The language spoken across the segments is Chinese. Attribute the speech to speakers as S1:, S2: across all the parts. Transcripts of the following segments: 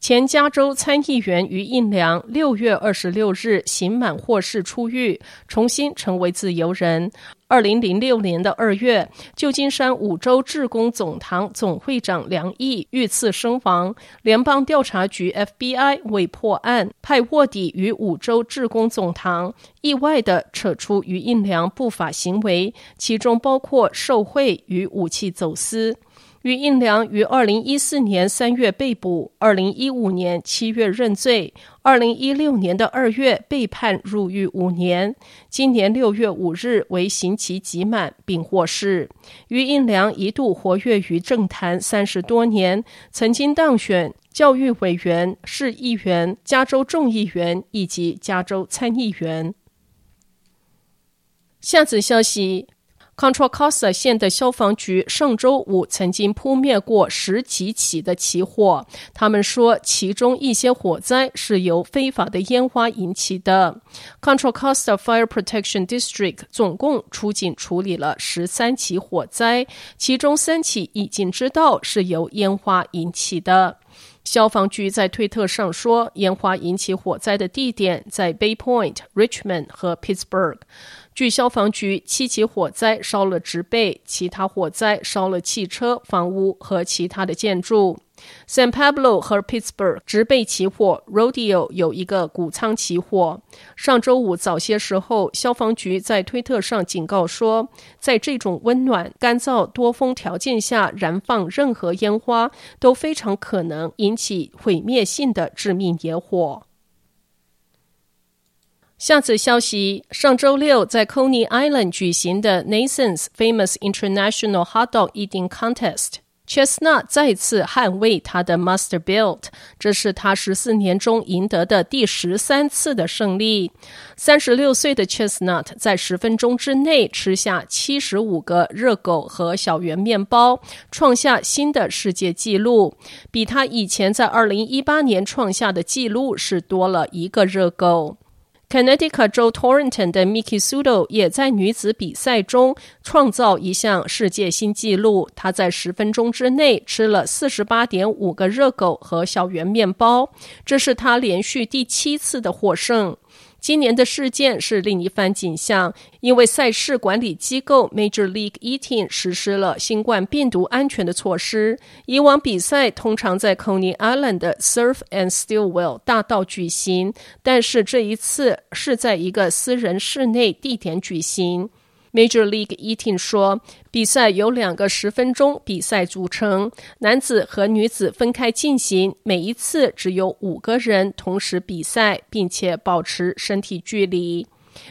S1: 前加州参议员于印良六月二十六日刑满获释出狱，重新成为自由人。二零零六年的二月，旧金山五州志工总堂总会长梁毅遇刺身亡。联邦调查局 FBI 为破案，派卧底于五州志工总堂，意外地扯出于印良不法行为，其中包括受贿与武器走私。于印良于二零一四年三月被捕，二零一五年七月认罪，二零一六年的二月被判入狱五年，今年六月五日为刑期期满并获释。于印良一度活跃于政坛三十多年，曾经当选教育委员、市议员、加州众议员以及加州参议员。下则消息。Contra Costa 县的消防局上周五曾经扑灭过十几起的起火，他们说其中一些火灾是由非法的烟花引起的。Contra Costa Fire Protection District 总共出警处理了十三起火灾，其中三起已经知道是由烟花引起的。消防局在推特上说，烟花引起火灾的地点在 Bay Point、Richmond 和 Pittsburgh。据消防局，七起火灾烧了植被，其他火灾烧了汽车、房屋和其他的建筑。San Pablo 和 Pittsburgh 植被起火，Rodeo 有一个谷仓起火。上周五早些时候，消防局在推特上警告说，在这种温暖、干燥、多风条件下燃放任何烟花，都非常可能引起毁灭性的致命野火。下次消息：上周六在 Coney Island 举行的 Nathan's Famous International Hot Dog Eating Contest，Chesnut 再次捍卫他的 Master Built，这是他十四年中赢得的第十三次的胜利。三十六岁的 Chesnut 在十分钟之内吃下七十五个热狗和小圆面包，创下新的世界纪录，比他以前在二零一八年创下的纪录是多了一个热狗。Connecticut 州 Torrington 的 Miki Sudo 也在女子比赛中创造一项世界新纪录，她在十分钟之内吃了四十八点五个热狗和小圆面包，这是她连续第七次的获胜。今年的事件是另一番景象，因为赛事管理机构 Major League Eating 实施了新冠病毒安全的措施。以往比赛通常在 Coney Island 的 Surf and Stillwell 大道举行，但是这一次是在一个私人室内地点举行。Major League Eating 说，比赛由两个十分钟比赛组成，男子和女子分开进行，每一次只有五个人同时比赛，并且保持身体距离。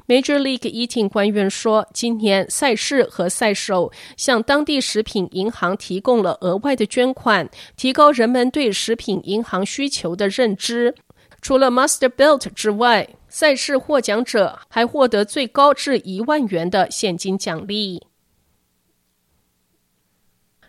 S1: Major League Eating 官员说，今年赛事和赛手向当地食品银行提供了额外的捐款，提高人们对食品银行需求的认知。除了 Master Built 之外，赛事获奖者还获得最高至一万元的现金奖励。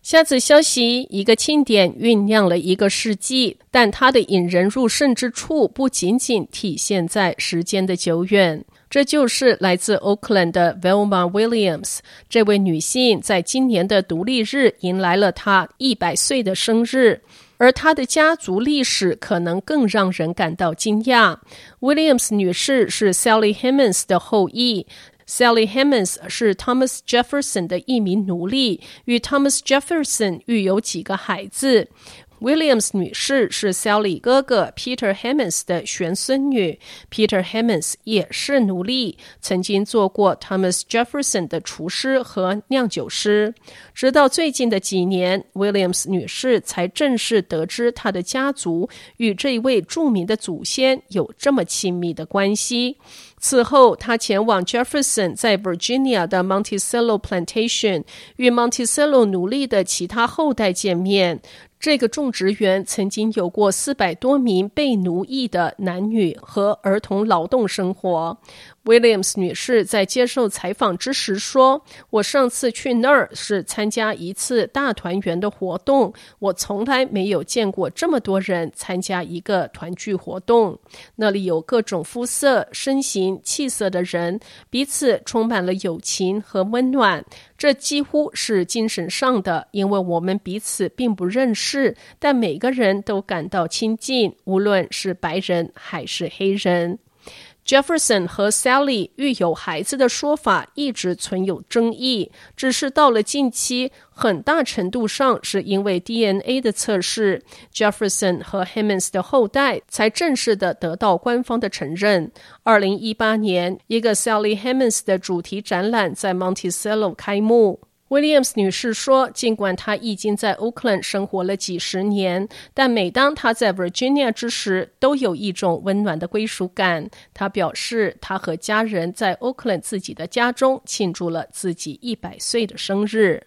S1: 下次消息，一个庆典酝酿了一个世纪，但它的引人入胜之处不仅仅体现在时间的久远。这就是来自 Oakland 的 Velma Williams，这位女性在今年的独立日迎来了她一百岁的生日。而他的家族历史可能更让人感到惊讶。Williams 女士是 Sally Hemings 的后裔。Sally Hemings 是 Thomas Jefferson 的一名奴隶，与 Thomas Jefferson 育有几个孩子。Williams 女士是 Sally 哥哥 Peter Hemings 的玄孙女，Peter Hemings 也是奴隶，曾经做过 Thomas Jefferson 的厨师和酿酒师。直到最近的几年，Williams 女士才正式得知她的家族与这一位著名的祖先有这么亲密的关系。此后，她前往 Jefferson 在 Virginia 的 Monticello Plantation，与 Monticello 奴隶的其他后代见面。这个种植园曾经有过四百多名被奴役的男女和儿童劳动生活。Williams 女士在接受采访之时说：“我上次去那儿是参加一次大团圆的活动，我从来没有见过这么多人参加一个团聚活动。那里有各种肤色、身形、气色的人，彼此充满了友情和温暖。这几乎是精神上的，因为我们彼此并不认识，但每个人都感到亲近，无论是白人还是黑人。” Jefferson 和 Sally 育有孩子的说法一直存有争议，只是到了近期，很大程度上是因为 DNA 的测试，Jefferson 和 Hemans 的后代才正式的得到官方的承认。二零一八年，一个 Sally Hemans 的主题展览在 Monticello 开幕。Williams 女士说：“尽管她已经在 Oakland 生活了几十年，但每当她在 Virginia 之时，都有一种温暖的归属感。”她表示，她和家人在 Oakland 自己的家中庆祝了自己一百岁的生日。